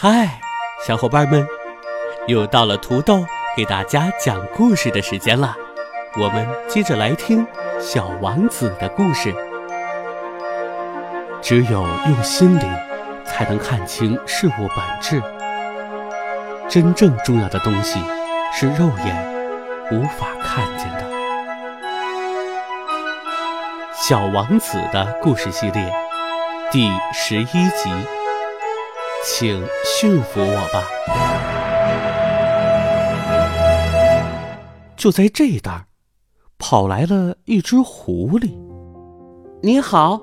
嗨，小伙伴们，又到了土豆给大家讲故事的时间了。我们接着来听《小王子》的故事。只有用心灵，才能看清事物本质。真正重要的东西，是肉眼无法看见的。《小王子》的故事系列第十一集，请驯服我吧。就在这一儿，跑来了一只狐狸。你好，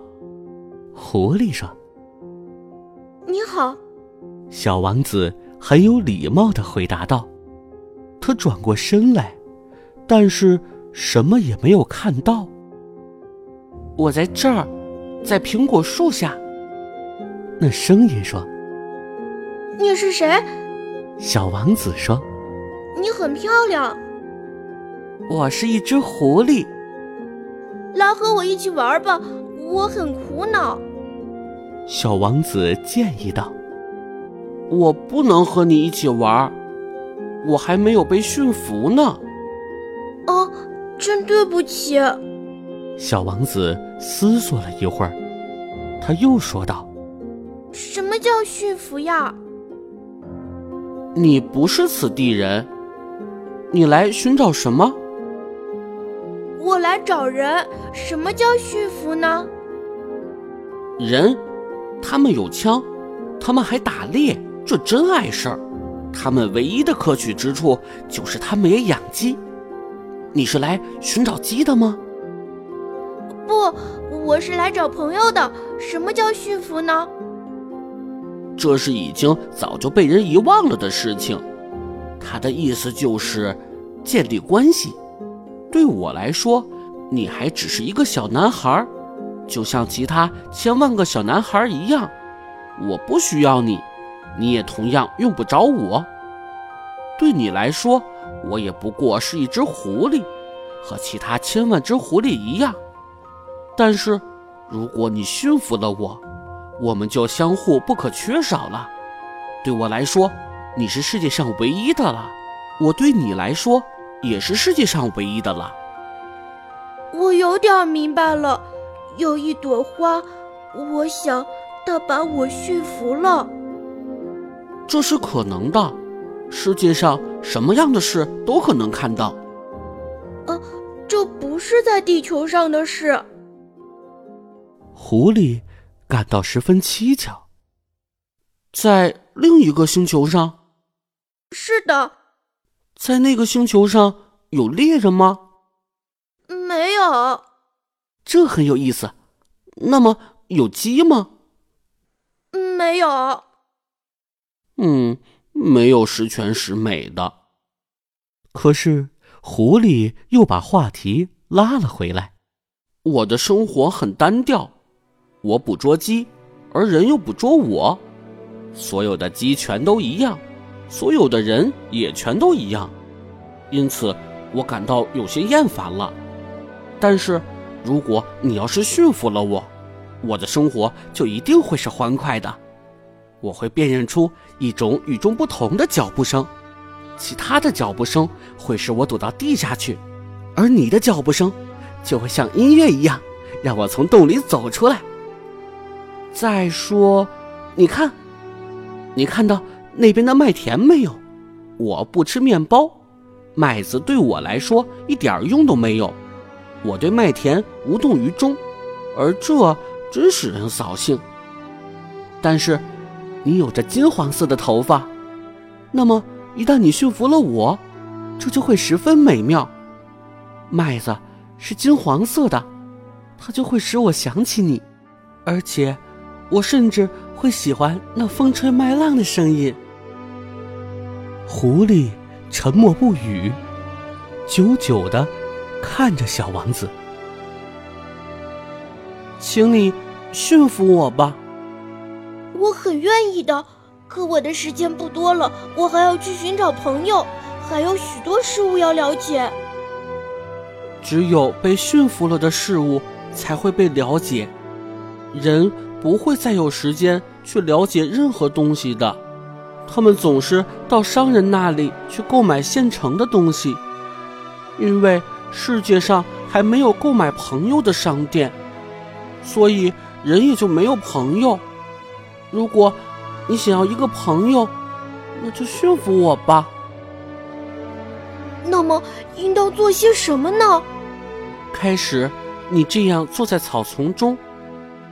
狐狸说。你好，小王子很有礼貌的回答道。他转过身来，但是什么也没有看到。我在这儿，在苹果树下。那声音说：“你是谁？”小王子说：“你很漂亮。”我是一只狐狸。来和我一起玩吧，我很苦恼。小王子建议道：“我不能和你一起玩，我还没有被驯服呢。”哦，真对不起。小王子思索了一会儿，他又说道：“什么叫驯服呀？你不是此地人，你来寻找什么？我来找人。什么叫驯服呢？人，他们有枪，他们还打猎，这真碍事儿。他们唯一的可取之处就是他们也养鸡。你是来寻找鸡的吗？”不，我是来找朋友的。什么叫驯服呢？这是已经早就被人遗忘了的事情。他的意思就是建立关系。对我来说，你还只是一个小男孩，就像其他千万个小男孩一样。我不需要你，你也同样用不着我。对你来说，我也不过是一只狐狸，和其他千万只狐狸一样。但是，如果你驯服了我，我们就相互不可缺少了。对我来说，你是世界上唯一的了；我对你来说，也是世界上唯一的了。我有点明白了。有一朵花，我想它把我驯服了。这是可能的。世界上什么样的事都可能看到。呃，这不是在地球上的事。狐狸感到十分蹊跷。在另一个星球上，是的，在那个星球上有猎人吗？没有。这很有意思。那么有鸡吗？没有。嗯，没有十全十美的。可是狐狸又把话题拉了回来。我的生活很单调。我捕捉鸡，而人又捕捉我。所有的鸡全都一样，所有的人也全都一样，因此我感到有些厌烦了。但是，如果你要是驯服了我，我的生活就一定会是欢快的。我会辨认出一种与众不同的脚步声，其他的脚步声会使我躲到地下去，而你的脚步声就会像音乐一样，让我从洞里走出来。再说，你看，你看到那边的麦田没有？我不吃面包，麦子对我来说一点用都没有。我对麦田无动于衷，而这真使人扫兴。但是，你有着金黄色的头发，那么一旦你驯服了我，这就会十分美妙。麦子是金黄色的，它就会使我想起你，而且。我甚至会喜欢那风吹麦浪的声音。狐狸沉默不语，久久的看着小王子。请你驯服我吧。我很愿意的，可我的时间不多了，我还要去寻找朋友，还有许多事物要了解。只有被驯服了的事物才会被了解，人不会再有时间去了解任何东西的。他们总是到商人那里去购买现成的东西，因为世界上还没有购买朋友的商店，所以人也就没有朋友。如果你想要一个朋友，那就驯服我吧。那么应当做些什么呢？开始，你这样坐在草丛中，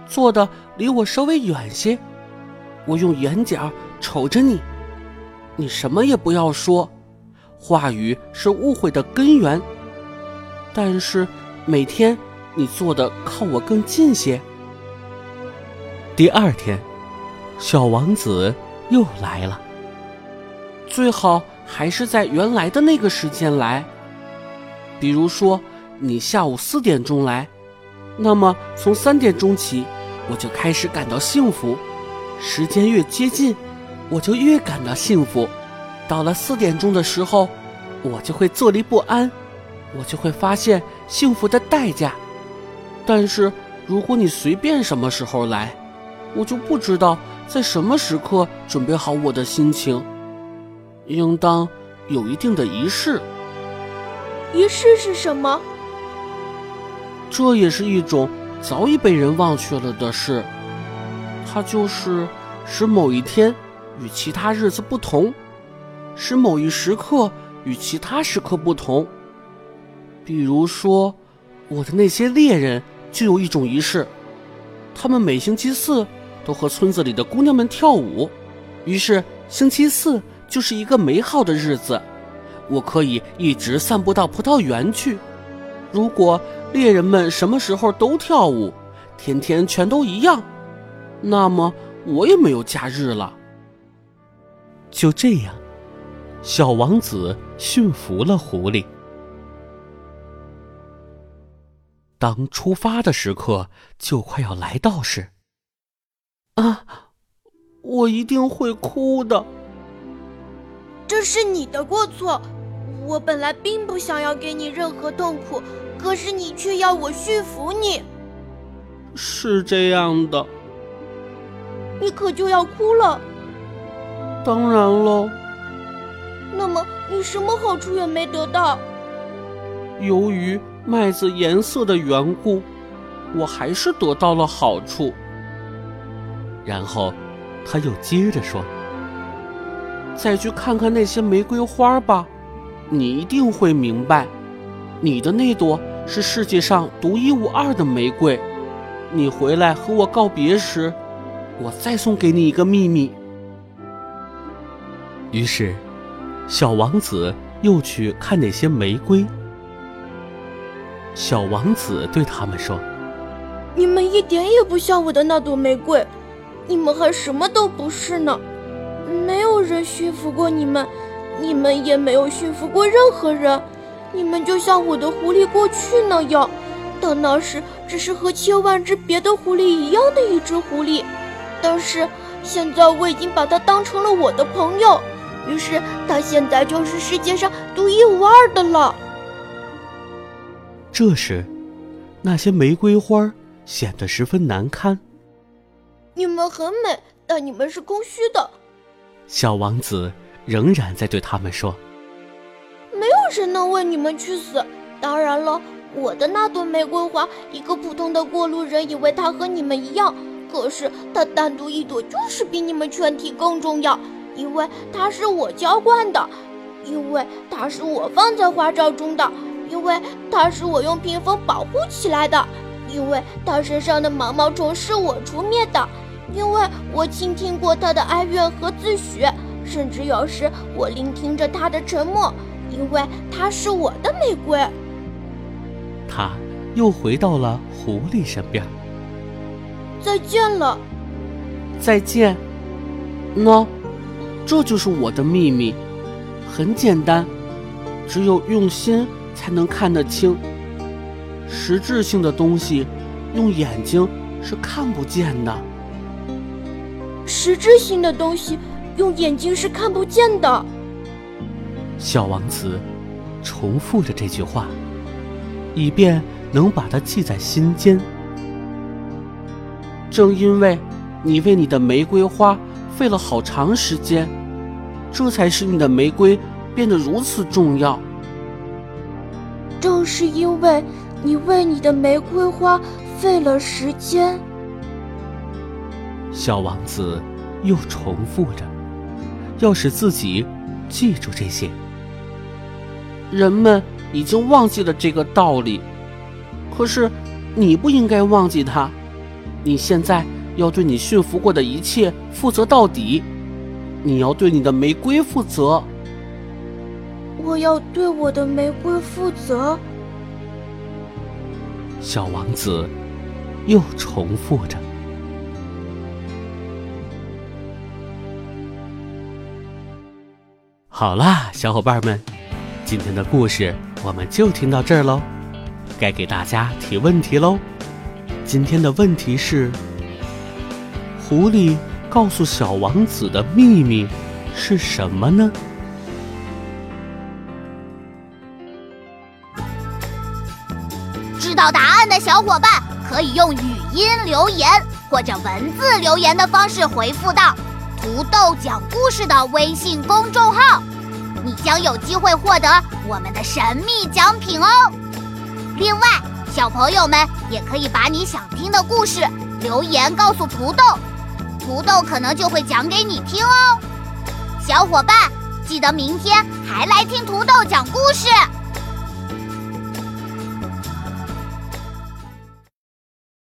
坐的离我稍微远些，我用眼角瞅着你，你什么也不要说，话语是误会的根源。但是每天你坐的靠我更近些。第二天。小王子又来了。最好还是在原来的那个时间来。比如说，你下午四点钟来，那么从三点钟起，我就开始感到幸福。时间越接近，我就越感到幸福。到了四点钟的时候，我就会坐立不安，我就会发现幸福的代价。但是如果你随便什么时候来，我就不知道。在什么时刻准备好我的心情？应当有一定的仪式。仪式是什么？这也是一种早已被人忘却了的事。它就是使某一天与其他日子不同，使某一时刻与其他时刻不同。比如说，我的那些猎人就有一种仪式，他们每星期四。都和村子里的姑娘们跳舞，于是星期四就是一个美好的日子。我可以一直散步到葡萄园去。如果猎人们什么时候都跳舞，天天全都一样，那么我也没有假日了。就这样，小王子驯服了狐狸。当出发的时刻就快要来到时，啊，我一定会哭的。这是你的过错，我本来并不想要给你任何痛苦，可是你却要我驯服你。是这样的，你可就要哭了。当然喽。那么你什么好处也没得到？由于麦子颜色的缘故，我还是得到了好处。然后，他又接着说：“再去看看那些玫瑰花吧，你一定会明白，你的那朵是世界上独一无二的玫瑰。你回来和我告别时，我再送给你一个秘密。”于是，小王子又去看那些玫瑰。小王子对他们说：“你们一点也不像我的那朵玫瑰。”你们还什么都不是呢，没有人驯服过你们，你们也没有驯服过任何人，你们就像我的狐狸过去那样，到那时只是和千万只别的狐狸一样的一只狐狸，但是现在我已经把它当成了我的朋友，于是它现在就是世界上独一无二的了。这时，那些玫瑰花显得十分难堪。你们很美，但你们是空虚的。小王子仍然在对他们说：“没有人能为你们去死。当然了，我的那朵玫瑰花，一个普通的过路人以为它和你们一样，可是它单独一朵就是比你们全体更重要，因为它是我浇灌的，因为它是我放在花罩中的，因为它是我用屏风保护起来的，因为它身上的毛毛虫是我除灭的。”因为我倾听过他的哀怨和自诩，甚至有时我聆听着他的沉默，因为他是我的玫瑰。他又回到了狐狸身边。再见了，再见。喏，这就是我的秘密，很简单，只有用心才能看得清。实质性的东西，用眼睛是看不见的。实质性的东西，用眼睛是看不见的。小王子重复着这句话，以便能把它记在心间。正因为你为你的玫瑰花费了好长时间，这才使你的玫瑰变得如此重要。正是因为你为你的玫瑰花费了时间，小王子又重复着，要使自己记住这些。人们已经忘记了这个道理，可是你不应该忘记它。你现在要对你驯服过的一切负责到底，你要对你的玫瑰负责。我要对我的玫瑰负责。小王子又重复着。好啦，小伙伴们，今天的故事我们就听到这儿喽，该给大家提问题喽。今天的问题是：狐狸告诉小王子的秘密是什么呢？知道答案的小伙伴可以用语音留言或者文字留言的方式回复到“土豆讲故事”的微信公众号，将有机会获得我们的神秘奖品哦。另外，小朋友们也可以把你想听的故事留言告诉土豆，土豆可能就会讲给你听哦。小伙伴，记得明天还来听土豆讲故事。